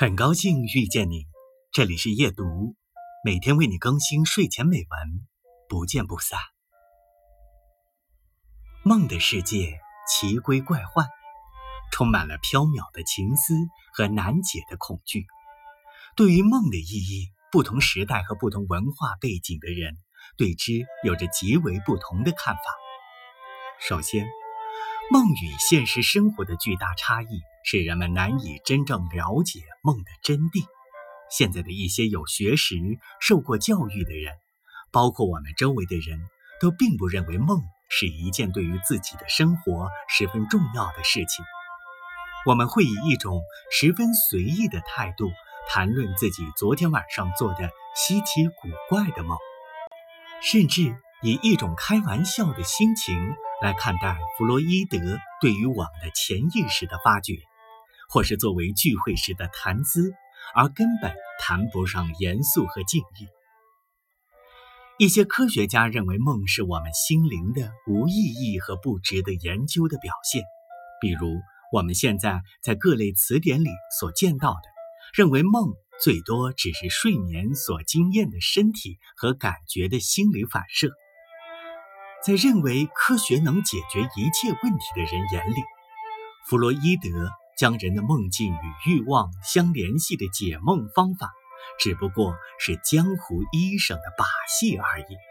很高兴遇见你，这里是夜读，每天为你更新睡前美文，不见不散。梦的世界奇规怪幻，充满了缥缈的情思和难解的恐惧。对于梦的意义，不同时代和不同文化背景的人对之有着极为不同的看法。首先，梦与现实生活的巨大差异。使人们难以真正了解梦的真谛。现在的一些有学识、受过教育的人，包括我们周围的人，都并不认为梦是一件对于自己的生活十分重要的事情。我们会以一种十分随意的态度谈论自己昨天晚上做的稀奇古怪的梦，甚至以一种开玩笑的心情来看待弗洛伊德对于我们的潜意识的发掘。或是作为聚会时的谈资，而根本谈不上严肃和敬意。一些科学家认为梦是我们心灵的无意义和不值得研究的表现，比如我们现在在各类词典里所见到的，认为梦最多只是睡眠所经验的身体和感觉的心理反射。在认为科学能解决一切问题的人眼里，弗洛伊德。将人的梦境与欲望相联系的解梦方法，只不过是江湖医生的把戏而已。